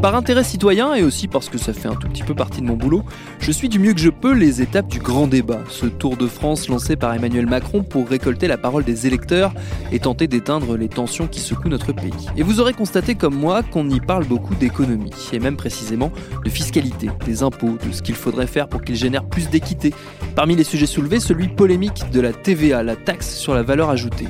Par intérêt citoyen et aussi parce que ça fait un tout petit peu partie de mon boulot, je suis du mieux que je peux les étapes du grand débat, ce tour de France lancé par Emmanuel Macron pour récolter la parole des électeurs et tenter d'éteindre les tensions qui secouent notre pays. Et vous aurez constaté comme moi qu'on y parle beaucoup d'économie, et même précisément de fiscalité, des impôts, de ce qu'il faudrait faire pour qu'ils génèrent plus d'équité. Parmi les sujets soulevés, celui polémique de la TVA, la taxe sur la valeur ajoutée.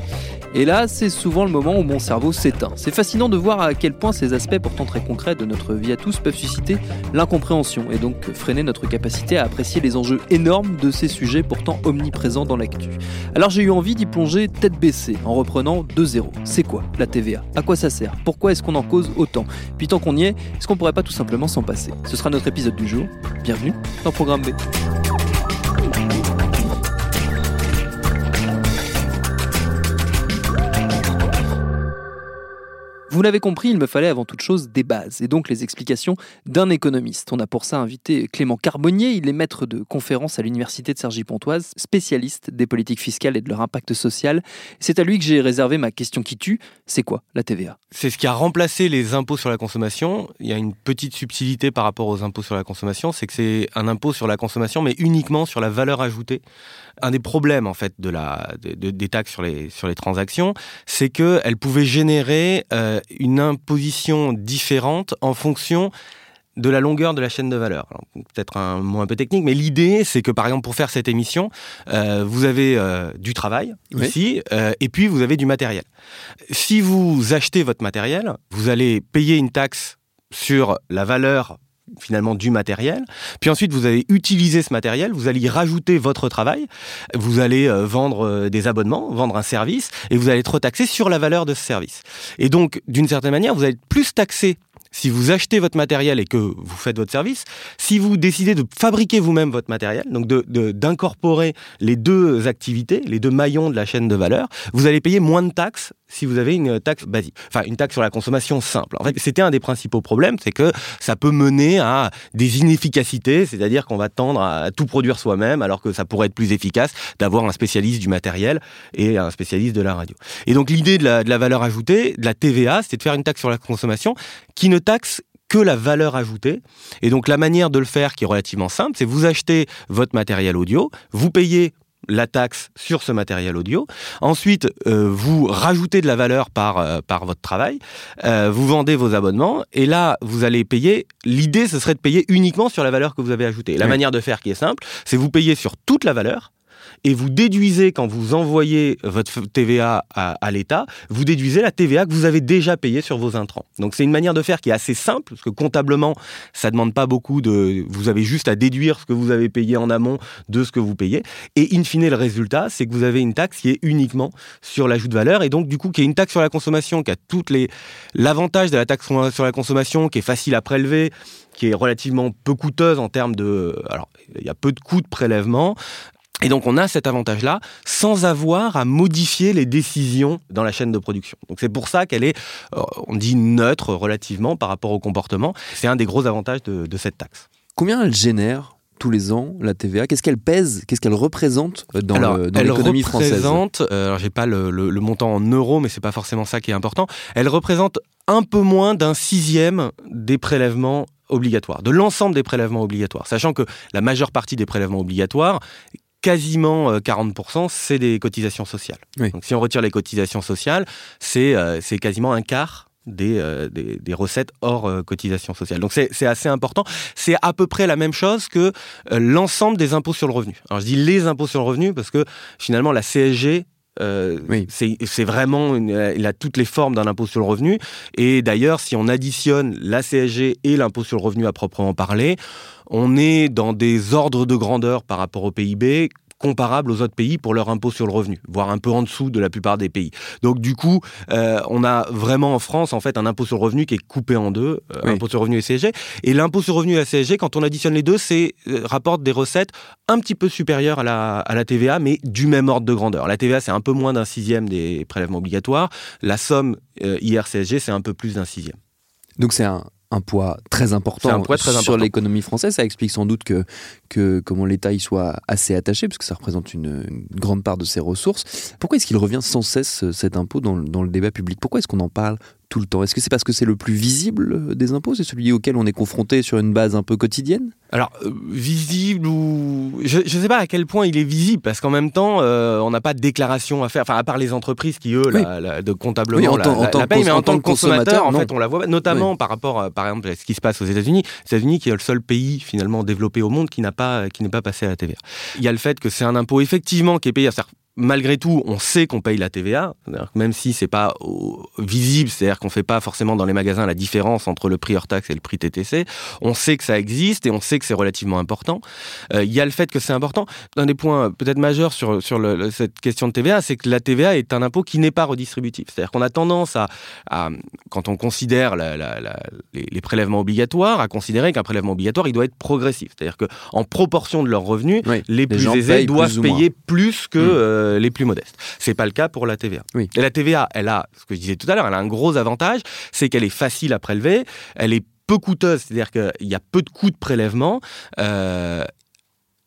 Et là, c'est souvent le moment où mon cerveau s'éteint. C'est fascinant de voir à quel point ces aspects pourtant très concrets de notre vie à tous peuvent susciter l'incompréhension et donc freiner notre capacité à apprécier les enjeux énormes de ces sujets pourtant omniprésents dans l'actu. Alors j'ai eu envie d'y plonger tête baissée en reprenant de zéro. C'est quoi la TVA À quoi ça sert? Pourquoi est-ce qu'on en cause autant? Puis tant qu'on y est, est-ce qu'on pourrait pas tout simplement s'en passer? Ce sera notre épisode du jour. Bienvenue dans Programme B. Vous l'avez compris, il me fallait avant toute chose des bases, et donc les explications d'un économiste. On a pour ça invité Clément Carbonnier, il est maître de conférences à l'université de Cergy-Pontoise, spécialiste des politiques fiscales et de leur impact social. C'est à lui que j'ai réservé ma question qui tue, c'est quoi la TVA C'est ce qui a remplacé les impôts sur la consommation. Il y a une petite subtilité par rapport aux impôts sur la consommation, c'est que c'est un impôt sur la consommation, mais uniquement sur la valeur ajoutée. Un des problèmes en fait de la, de, des taxes sur les, sur les transactions, c'est qu'elles pouvaient générer... Euh, une imposition différente en fonction de la longueur de la chaîne de valeur. Peut-être un mot un peu technique, mais l'idée, c'est que par exemple pour faire cette émission, euh, vous avez euh, du travail ici, euh, et puis vous avez du matériel. Si vous achetez votre matériel, vous allez payer une taxe sur la valeur finalement du matériel. Puis ensuite, vous allez utiliser ce matériel, vous allez y rajouter votre travail, vous allez euh, vendre euh, des abonnements, vendre un service, et vous allez être retaxé sur la valeur de ce service. Et donc, d'une certaine manière, vous allez être plus taxé si vous achetez votre matériel et que vous faites votre service, si vous décidez de fabriquer vous-même votre matériel, donc d'incorporer de, les deux activités, les deux maillons de la chaîne de valeur, vous allez payer moins de taxes si vous avez une taxe basique, enfin une taxe sur la consommation simple. En fait, c'était un des principaux problèmes, c'est que ça peut mener à des inefficacités, c'est-à-dire qu'on va tendre à tout produire soi-même, alors que ça pourrait être plus efficace d'avoir un spécialiste du matériel et un spécialiste de la radio. Et donc l'idée de de la valeur ajoutée, de la TVA, c'était de faire une taxe sur la consommation qui ne taxe que la valeur ajoutée. Et donc la manière de le faire qui est relativement simple, c'est vous achetez votre matériel audio, vous payez la taxe sur ce matériel audio. Ensuite, euh, vous rajoutez de la valeur par, euh, par votre travail. Euh, vous vendez vos abonnements. Et là, vous allez payer. L'idée, ce serait de payer uniquement sur la valeur que vous avez ajoutée. La manière de faire qui est simple, c'est vous payer sur toute la valeur et vous déduisez, quand vous envoyez votre TVA à, l'État, vous déduisez la TVA que vous avez déjà payée sur vos intrants. Donc c'est une manière de faire qui est assez simple, parce que comptablement, ça ne demande pas beaucoup de... Vous avez juste à déduire ce que vous avez payé en amont de ce que vous payez. Et in fine, le résultat, c'est que vous avez une taxe qui est uniquement sur l'ajout de valeur, et donc du coup, qui est une taxe sur la consommation, qui a toutes les... L'avantage de la taxe sur la consommation, qui est facile à prélever, qui est relativement peu coûteuse en termes de... Alors, il y a peu de coûts de prélèvement, et donc on a cet avantage-là sans avoir à modifier les décisions dans la chaîne de production. Donc c'est pour ça qu'elle est, euh, on dit neutre relativement par rapport au comportement. C'est un des gros avantages de, cette taxe. Combien elle génère tous les ans, la TVA? Qu'est-ce qu'elle pèse? Qu'est-ce qu'elle représente dans l'économie française? Elle représente, alors j'ai pas le, le, montant en euros, mais c'est pas forcément ça qui est important. Elle représente un peu moins d'un sixième des prélèvements obligatoires, de l'ensemble des prélèvements obligatoires, sachant que la majeure partie des prélèvements obligatoires, quasiment 40%, euh, c'est des cotisations sociales. Donc si on retire les cotisations sociales, c'est euh, quasiment un quart euh, des, des, recettes hors cotisations sociales. Donc c'est assez important. C'est à peu près la même chose que l'ensemble des impôts sur le revenu. Alors je dis les impôts sur le revenu parce que finalement la CSG euh, c'est vraiment, il a toutes les formes d'un impôt sur le revenu. Et d'ailleurs, si on additionne la CSG et l'impôt sur le revenu à proprement parler, on est dans des ordres de grandeur par rapport au PIB comparables aux autres pays pour leur impôt sur le revenu, voire un peu en dessous de la plupart des pays. Donc du coup, euh, on a vraiment en France en fait un impôt sur le revenu qui est coupé en deux, euh, impôt sur le revenu et CSG. Et l'impôt sur le revenu et la CSG, quand on additionne les deux, c'est euh, rapporte des recettes un petit peu supérieures à la, à la TVA, mais du même ordre de grandeur. La TVA, c'est un peu moins d'un sixième des prélèvements obligatoires. La somme IR-CSG, c'est un peu plus d'un sixième. Donc c'est un, un poids très important sur l'économie française. Ça explique sans doute que, que comment l'État y soit assez attaché, parce que ça représente une, grande part de ses ressources. Pourquoi est-ce qu'il revient sans cesse cet impôt dans, dans le débat public? Pourquoi est-ce qu'on en parle tout le temps. Est-ce que c'est parce que c'est le plus visible des impôts? C'est celui auquel on est confronté sur une base un peu quotidienne? Alors, euh, visible ou... Je ne sais pas à quel point il est visible, parce qu'en même temps, euh, on n'a pas de déclaration à faire, enfin, à part les entreprises qui, eux, de comptablement en, tant, la, mais en tant que consommateur, en fait, on la voit, notamment par rapport, euh, par exemple, à ce qui se passe aux États-Unis. Les États-Unis qui est le seul pays, finalement, développé au monde qui n'a pas, qui n'est pas passé à la TVA. Il y a le fait que c'est un impôt, effectivement, qui est payé à malgré tout, on sait qu'on paye la TVA, même si c'est pas visible, c'est-à-dire qu'on fait pas forcément dans les magasins la différence entre le prix hors taxe et le prix TTC. On sait que ça existe et on sait que c'est relativement important. Euh, il y a le fait que c'est important. Un des points peut-être majeurs sur, sur cette question de TVA, c'est que la TVA est un impôt qui n'est pas redistributif. C'est-à-dire qu'on a tendance à, quand on considère les, prélèvements obligatoires, à considérer qu'un prélèvement obligatoire, il doit être progressif. C'est-à-dire qu'en proportion de leurs revenus, les plus aisés doivent payer plus que... Mmh. Euh, euh, les plus modestes. C'est pas le cas pour la TVA. Et la TVA, elle a, ce que je disais tout à l'heure, elle a un gros avantage, c'est qu'elle est facile à prélever, elle est peu coûteuse, c'est-à-dire qu'il y a peu de coûts de prélèvement. Euh,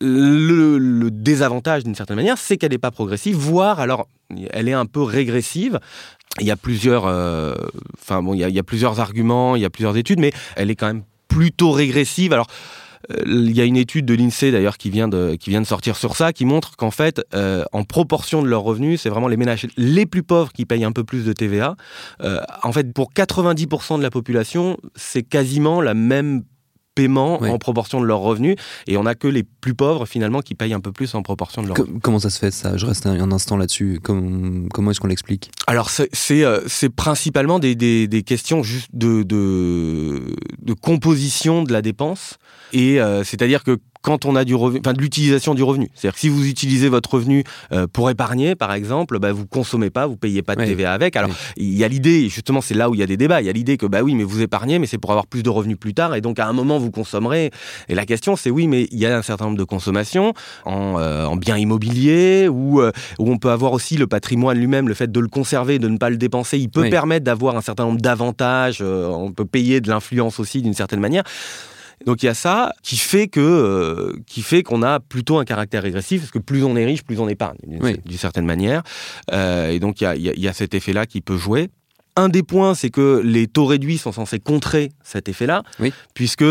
le, désavantage, d'une certaine manière, c'est qu'elle n'est pas progressive, voire alors elle est un peu régressive. Il y a plusieurs, euh, enfin bon, il y, a, plusieurs arguments, il y a plusieurs études, mais elle est quand même plutôt régressive. Alors il y a une étude de l'INSEE d'ailleurs qui vient de qui vient de sortir sur ça, qui montre qu'en fait, euh, en proportion de leurs revenus, c'est vraiment les ménages les plus pauvres qui payent un peu plus de TVA. Euh, en fait, pour 90% de la population, c'est quasiment la même paiement en proportion de leurs revenus. Et on n'a que les plus pauvres finalement qui payent un peu plus en proportion de leurs revenus. Comment ça se fait ça? Je reste un, instant là-dessus. Comment, comment est-ce qu'on l'explique? Alors c'est euh, principalement des, des, des, questions juste de, de, de, composition de la dépense. Et euh, c'est-à-dire que quand on a du revenu, enfin de l'utilisation du revenu. C'est-à-dire que si vous utilisez votre revenu euh, pour épargner, par exemple, bah, vous consommez pas, vous payez pas de TVA avec. Alors il y a l'idée, justement, c'est là où il y a des débats. Il y a l'idée que bah oui, mais vous épargnez, mais c'est pour avoir plus de revenus plus tard, et donc à un moment vous consommerez. Et la question, c'est oui, mais il y a un certain nombre de consommations en, euh, en biens immobiliers où, euh, où on peut avoir aussi le patrimoine lui-même, le fait de le conserver, de ne pas le dépenser, il peut permettre d'avoir un certain nombre d'avantages. on peut payer de l'influence aussi d'une certaine manière. Donc il y a ça qui fait que euh, qui fait qu'on a plutôt un caractère régressif parce que plus on est riche, plus on épargne d'une certaine manière. Euh, et donc il y a, y a, cet effet-là qui peut jouer. Un des points, c'est que les taux réduits sont censés contrer cet effet-là, puisque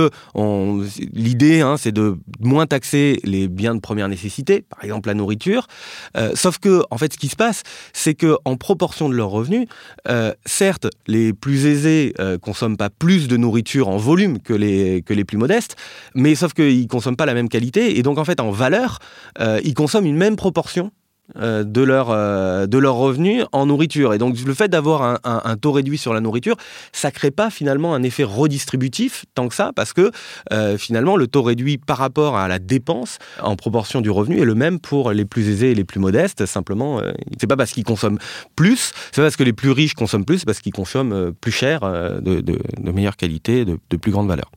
l'idée, hein, c'est de moins taxer les biens de première nécessité, par exemple la nourriture. Euh, sauf que, en fait, ce qui se passe, c'est que en proportion de leurs revenus, euh, certes, les plus aisés euh, consomment pas plus de nourriture en volume que les que les plus modestes, mais sauf qu'ils consomment pas la même qualité, et donc en fait, en valeur, ils consomment une même proportion euh, de leur euh, revenus en nourriture. Et donc le fait d'avoir un, taux réduit sur la nourriture ça crée pas finalement un effet redistributif tant que ça parce que euh, finalement le taux réduit par rapport à la dépense en proportion du revenu est le même pour les plus aisés et les plus modestes. Simplement c'est pas parce qu'ils consomment plus c'est pas parce que les plus riches consomment plus parce qu'ils consomment plus cher de, de, meilleure qualité de, plus grande valeur.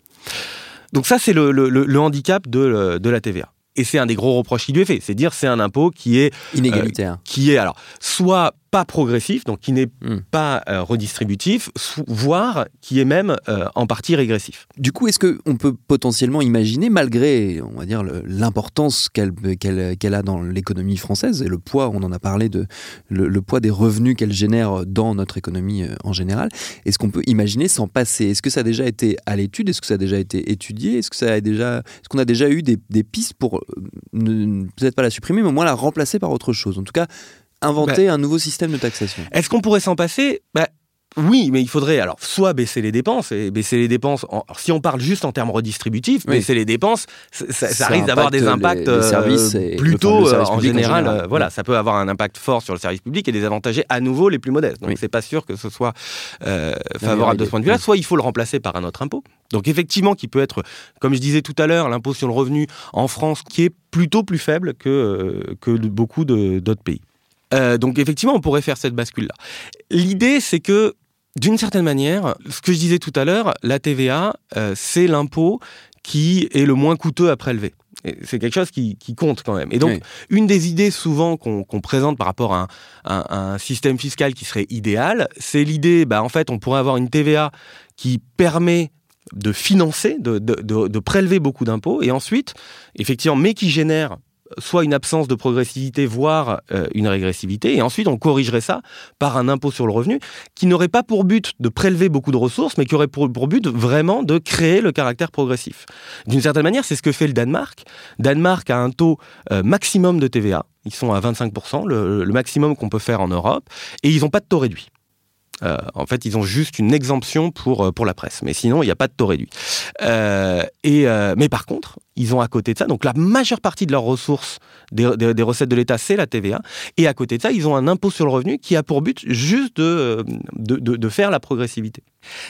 Donc ça c'est le, le, handicap de, de la TVA et c'est un des gros reproches qui lui est fait, c'est dire c'est un impôt qui est inégalitaire, qui est alors soit pas progressif, donc qui n'est hmm. pas euh, redistributif, voire qui est même euh, en partie régressif. Du coup, est-ce qu'on peut potentiellement imaginer, malgré, on va dire, l'importance qu'elle a dans l'économie française et le poids, on en a parlé de le, poids des revenus qu'elle génère dans notre économie euh, en général, est-ce qu'on peut imaginer s'en passer? Est-ce que ça a déjà été à l'étude? Est-ce que ça a déjà été étudié? Est-ce que ça a déjà, est-ce qu'on a déjà eu des, des pistes pour peut-être pas la supprimer, mais au moins la remplacer par autre chose? En tout cas, inventer bah, un nouveau système de taxation. Est-ce qu'on pourrait s'en passer? Bah, oui, mais il faudrait alors soit baisser les dépenses et baisser les dépenses. si on parle juste en termes redistributifs, baisser les dépenses, ça, risque d'avoir des impacts euh, services plutôt euh, en, général. Euh, voilà, ça peut avoir un impact fort sur le service public et désavantager à nouveau les plus modestes. Donc c'est pas sûr que ce soit favorable de ce point de vue-là. Soit il faut le remplacer par un autre impôt. Donc effectivement, qui peut être, comme je disais tout à l'heure, l'impôt sur le revenu en France, qui est plutôt plus faible que que beaucoup d'autres pays. Euh, donc effectivement, on pourrait faire cette bascule-là. L'idée, c'est que d'une certaine manière, ce que je disais tout à l'heure, la TVA, euh, c'est l'impôt qui est le moins coûteux à prélever. C'est quelque chose qui, compte quand même. Et donc, une des idées souvent qu'on présente par rapport à un, système fiscal qui serait idéal, c'est l'idée, bah, en fait, on pourrait avoir une TVA qui permet de financer, de, de prélever beaucoup d'impôts, et ensuite, effectivement, mais qui génère soit une absence de progressivité, voire euh, une régressivité, et ensuite on corrigerait ça par un impôt sur le revenu qui n'aurait pas pour but de prélever beaucoup de ressources, mais qui aurait pour, but vraiment de créer le caractère progressif. D'une certaine manière, c'est ce que fait le Danemark. Danemark a un taux euh, maximum de TVA, ils sont à 25%, le maximum qu'on peut faire en Europe, et ils n'ont pas de taux réduit. Euh, en fait, ils ont juste une exemption pour, euh, pour la presse. Mais sinon, il n'y a pas de taux réduit. Euh, et, mais par contre, ils ont à côté de ça, donc la majeure partie de leurs ressources, des, recettes de l'État, c'est la TVA. Et à côté de ça, ils ont un impôt sur le revenu qui a pour but juste de, de, faire la progressivité.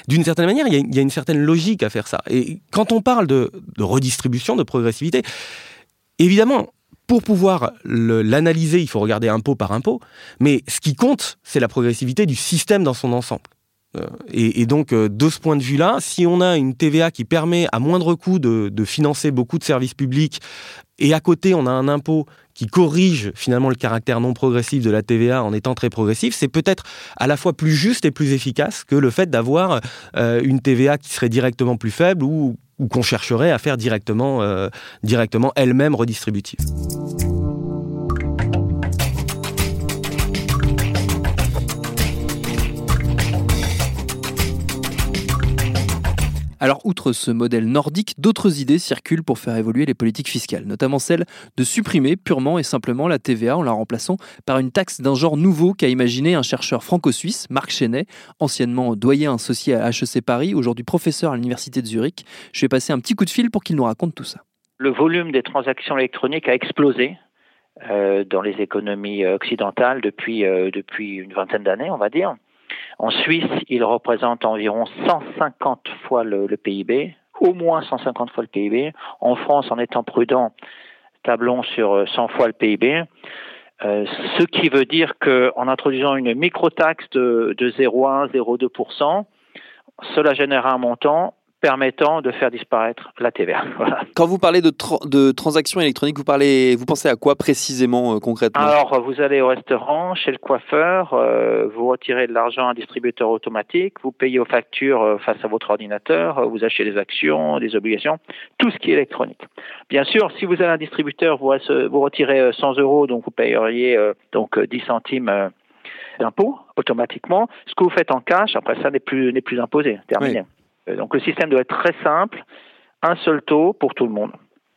D'une certaine manière, il y, a, une certaine logique à faire ça. Et quand on parle de, redistribution, de progressivité, évidemment, pour pouvoir l'analyser, il faut regarder impôt par impôt, mais ce qui compte, c'est la progressivité du système dans son ensemble. Euh, et, donc, euh, de ce point de vue-là, si on a une TVA qui permet à moindre coût de, financer beaucoup de services publics, et à côté, on a un impôt qui corrige finalement le caractère non progressif de la TVA en étant très progressif, c'est peut-être à la fois plus juste et plus efficace que le fait d'avoir euh, une TVA qui serait directement plus faible ou ou qu'on chercherait à faire directement, euh, directement elle-même redistributive. Alors, outre ce modèle nordique, d'autres idées circulent pour faire évoluer les politiques fiscales, notamment celle de supprimer purement et simplement la TVA en la remplaçant par une taxe d'un genre nouveau qu'a imaginé un chercheur franco-suisse, Marc Chenet, anciennement doyen associé à HEC Paris, aujourd'hui professeur à l'université de Zurich. Je vais passer un petit coup de fil pour qu'il nous raconte tout ça. Le volume des transactions électroniques a explosé euh, dans les économies occidentales depuis, euh, depuis une vingtaine d'années, on va dire. En Suisse, il représente environ 150 fois le, PIB, au moins 150 fois le PIB. En France, en étant prudent, tablons sur 100 fois le PIB. Euh, ce qui veut dire qu'en introduisant une micro-taxe de, de 0,1, 0,2%, cela génère un montant permettant de faire disparaître la TVA. Quand vous parlez de, de, transactions électroniques, vous, parlez, vous pensez à quoi précisément, euh, concrètement? Alors, vous allez au restaurant, chez le coiffeur, euh, vous retirez de l'argent à un distributeur automatique, vous payez aux factures euh, face à votre ordinateur, vous achetez des actions, des obligations, tout ce qui est électronique. Bien sûr, si vous avez un distributeur, vous, vous retirez 100 euros, donc vous payeriez donc 10 centimes d'impôt automatiquement. Ce que vous faites en cash, après ça n'est plus, n'est plus imposé, terminé. Donc le système doit être très simple, un seul taux pour tout le monde.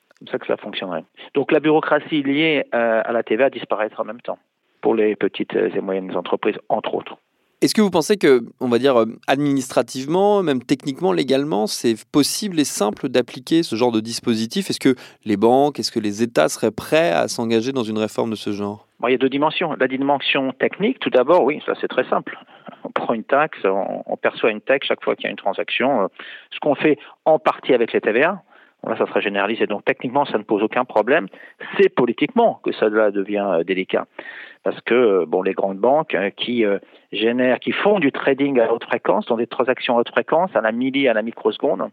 C'est comme ça que ça fonctionnerait. Donc la bureaucratie liée euh, à la TVA disparaîtra en même temps pour les petites et moyennes entreprises, entre autres. Est-ce que vous pensez que, on va dire, euh, administrativement, même techniquement, légalement, c'est possible et simple d'appliquer ce genre de dispositif? Est-ce que les banques, est-ce que les États seraient prêts à s'engager dans une réforme de ce genre? Il y a deux dimensions. La dimension technique, tout d'abord, oui, ça c'est très simple on prend une taxe, on, perçoit une taxe chaque fois qu'il y a une transaction. Euh, ce qu'on fait en partie avec les TVA, là, ça sera généralisé. Donc, techniquement, ça ne pose aucun problème. C'est politiquement que ça devient euh, délicat. Parce que, euh, bon, les grandes banques qui génèrent, qui font du trading à haute fréquence, dans des transactions à haute fréquence, à la milli, à la microseconde,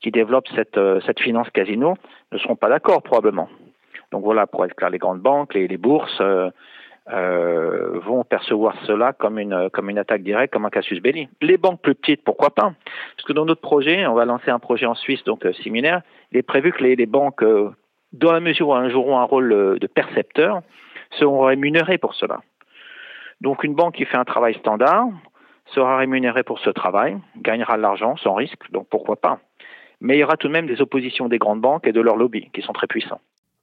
qui développent cette, cette finance casino, ne seront pas d'accord, probablement. Donc voilà, pour être clair, les grandes banques, les, les bourses, euh, vont percevoir cela comme une, comme une attaque directe, comme un casus belli. Les banques plus petites, pourquoi pas? Parce que dans notre projet, on va lancer un projet en Suisse, donc euh, similaire, il est prévu que les, les banques, euh, dans la mesure où elles joueront un rôle de percepteur, seront rémunérées pour cela. Donc une banque qui fait un travail standard sera rémunérée pour ce travail, gagnera de l'argent sans risque, donc pourquoi pas mais il y aura tout de même des oppositions des grandes banques et de leurs lobbies qui sont très puissants.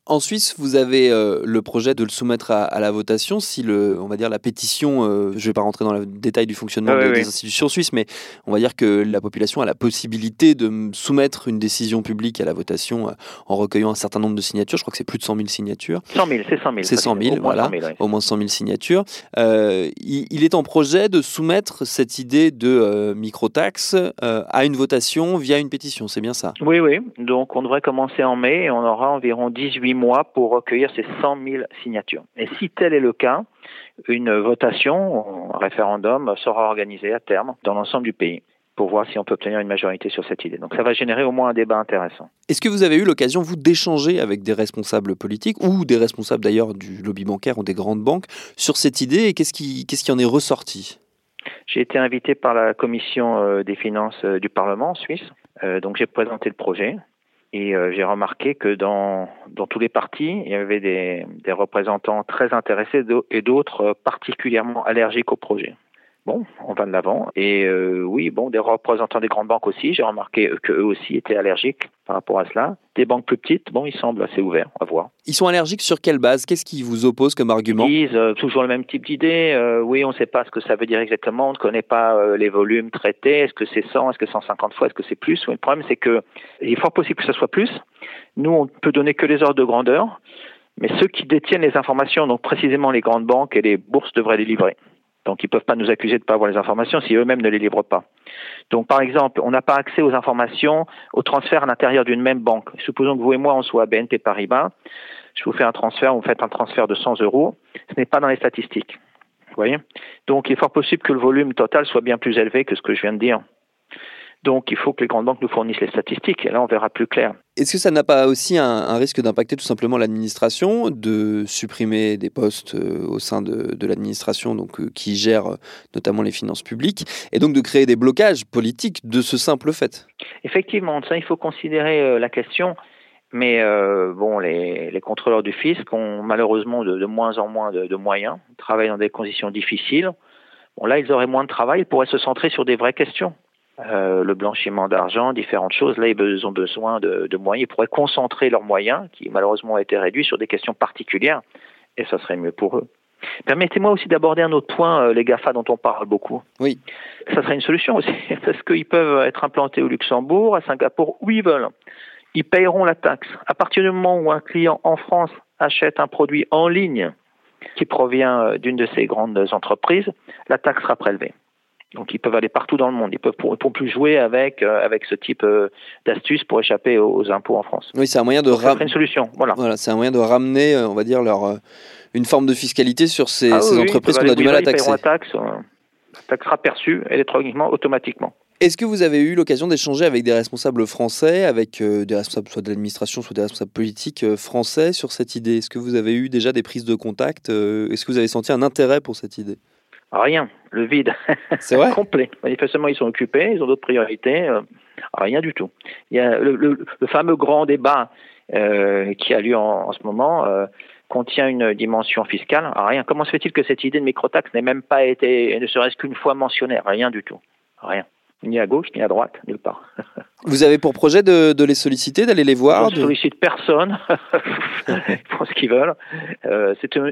En Suisse, vous avez euh, le projet de le soumettre à, la votation si le, on va dire la pétition. Euh, je ne vais pas rentrer dans le détail du fonctionnement des institutions suisses, mais on va dire que la population a la possibilité de soumettre une décision publique à la votation euh, en recueillant un certain nombre de signatures. Je crois que c'est plus de 100 000 signatures. 100 000, c'est 100 000. C'est 100 000, voilà, au moins 100 000 signatures. Il, est en projet de soumettre cette idée de microtaxe à une votation via une pétition. C'est bien ça? Oui, oui. Donc on devrait commencer en mai et on aura environ 18 mois pour recueillir ces 100 000 signatures. Et si tel est le cas, une votation, un référendum sera organisé à terme dans l'ensemble du pays pour voir si on peut obtenir une majorité sur cette idée. Donc ça va générer au moins un débat intéressant. Est-ce que vous avez eu l'occasion, vous, d'échanger avec des responsables politiques ou des responsables d'ailleurs du lobby bancaire ou des grandes banques sur cette idée et qu'est-ce qui, qu'est-ce qui en est ressorti? J'ai été invité par la commission euh, des finances euh, du Parlement en Suisse. Euh, donc j'ai présenté le projet. Et euh, j'ai remarqué que dans, dans tous les partis, il y avait des, des représentants très intéressés et d'autres particulièrement allergiques au projet. Bon, on va de l'avant. Et euh, oui, bon, des représentants des grandes banques aussi, j'ai remarqué qu'eux aussi étaient allergiques par rapport à cela. Des banques plus petites, bon, ils semblent assez ouverts, à voir. Ils sont allergiques sur quelle base? Qu'est-ce qui vous oppose comme argument? Ils disent euh, toujours le même type d'idée. Euh, oui, on ne sait pas ce que ça veut dire exactement, on ne connaît pas les volumes traités. Est-ce que c'est 100 Est-ce que 150 fois? Est-ce que c'est plus? Le problème, c'est que il est fort possible que ce soit plus. Nous, on peut donner que les ordres de grandeur. Mais ceux qui détiennent les informations, donc précisément les grandes banques et les bourses, devraient les livrer. Donc ils ne peuvent pas nous accuser de ne pas avoir les informations si eux-mêmes ne les livrent pas. Donc par exemple, on n'a pas accès aux informations au transfert à l'intérieur d'une même banque. Supposons que vous et moi on soit à BNP Paribas, je vous fais un transfert, vous faites un transfert de 100 euros, ce n'est pas dans les statistiques. Vous voyez? Donc il est fort possible que le volume total soit bien plus élevé que ce que je viens de dire. Donc il faut que les grandes banques nous fournissent les statistiques et là on verra plus clair. Est-ce que ça n'a pas aussi un, risque d'impacter tout simplement l'administration, de supprimer des postes euh, au sein de, l'administration donc euh, qui gère euh, notamment les finances publiques et donc de créer des blocages politiques de ce simple fait? Effectivement, ça il faut considérer la question. Mais bon, les, contrôleurs du fisc ont malheureusement de, moins en moins de, de, moyens, travaillent dans des conditions difficiles. Bon, là, ils auraient moins de travail, ils pourraient se centrer sur des vraies questions. Euh, le blanchiment d'argent, différentes choses. Là, ils ont besoin de, moyens. Ils pourraient concentrer leurs moyens, qui malheureusement ont été réduits, sur des questions particulières, et ça serait mieux pour eux. Permettez-moi aussi d'aborder un autre point, euh, les GAFA dont on parle beaucoup. Oui. Ça serait une solution aussi, parce qu'ils peuvent être implantés au Luxembourg, à Singapour, où ils veulent. Ils payeront la taxe. À partir du moment où un client en France achète un produit en ligne qui provient euh, d'une de ces grandes entreprises, la taxe sera prélevée. Donc ils peuvent aller partout dans le monde. Ils peuvent pour, plus jouer avec euh, avec ce type euh, d'astuces pour échapper aux, impôts en France. Oui, c'est un moyen de ramener une solution. Voilà. voilà c'est un moyen de ramener, euh, on va dire leur une forme de fiscalité sur ces, ah entreprises qu'on a du mal à taxer. La taxe, taxe sera perçue électroniquement, automatiquement. Est-ce que vous avez eu l'occasion d'échanger avec des responsables français, avec des responsables soit de l'administration, soit des responsables politiques français sur cette idée? Est-ce que vous avez eu déjà des prises de contact Est-ce que vous avez senti un intérêt pour cette idée? Rien, le vide. C'est vrai Complet. Manifestement, ils sont occupés, ils ont d'autres priorités. Euh, rien du tout. Il y a le, fameux grand débat euh, qui a lieu en, ce moment euh, contient une dimension fiscale. rien. Comment se fait-il que cette idée de microtaxe n'ait même pas été, ne serait-ce qu'une fois mentionnée? Rien du tout. Rien. Ni à gauche, ni à droite, nulle part. Vous avez pour projet de, les solliciter, d'aller les voir Je ne sollicite personne. ils font ce qu'ils veulent.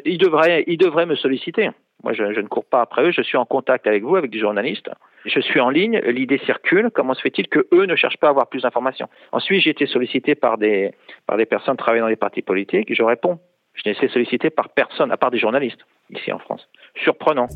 ils, devraient, ils devraient me solliciter. Moi, je, ne cours pas après eux. Je suis en contact avec vous, avec des journalistes. Je suis en ligne. L'idée circule. Comment se fait-il que eux ne cherchent pas à avoir plus d'informations? Ensuite, j'ai été sollicité par des par des personnes travaillant dans les partis politiques. Je réponds. Je n'ai été sollicité par personne, à part des journalistes ici en France. Surprenant.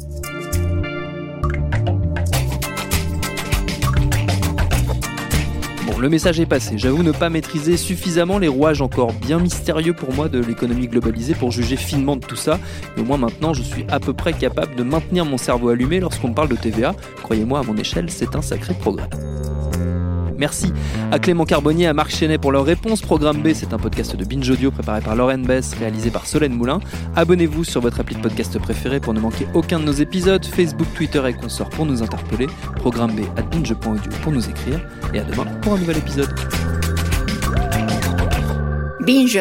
Le message est passé. J'avoue ne pas maîtriser suffisamment les rouages encore bien mystérieux pour moi de l'économie globalisée pour juger finement de tout ça. Mais au moins maintenant, je suis à peu près capable de maintenir mon cerveau allumé lorsqu'on parle de TVA. Croyez-moi, à mon échelle, c'est un sacré progrès. Merci à Clément Carbonnier, à Marc Chenet pour leur réponse. Programme B, c'est un podcast de Binge Audio préparé par Lauren Bess, réalisé par Solène Moulin. Abonnez-vous sur votre appli de podcast préféré pour ne manquer aucun de nos épisodes. Facebook, Twitter et consorts pour nous interpeller. Programme B à binge.audio pour nous écrire. Et à demain pour un nouvel épisode. Binge.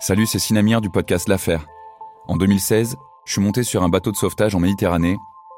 Salut, c'est Sinamir du podcast L'Affaire. En 2016, je suis monté sur un bateau de sauvetage en Méditerranée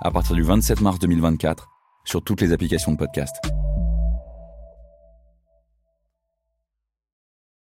à partir du 27 mars 2024 sur toutes les applications de podcast.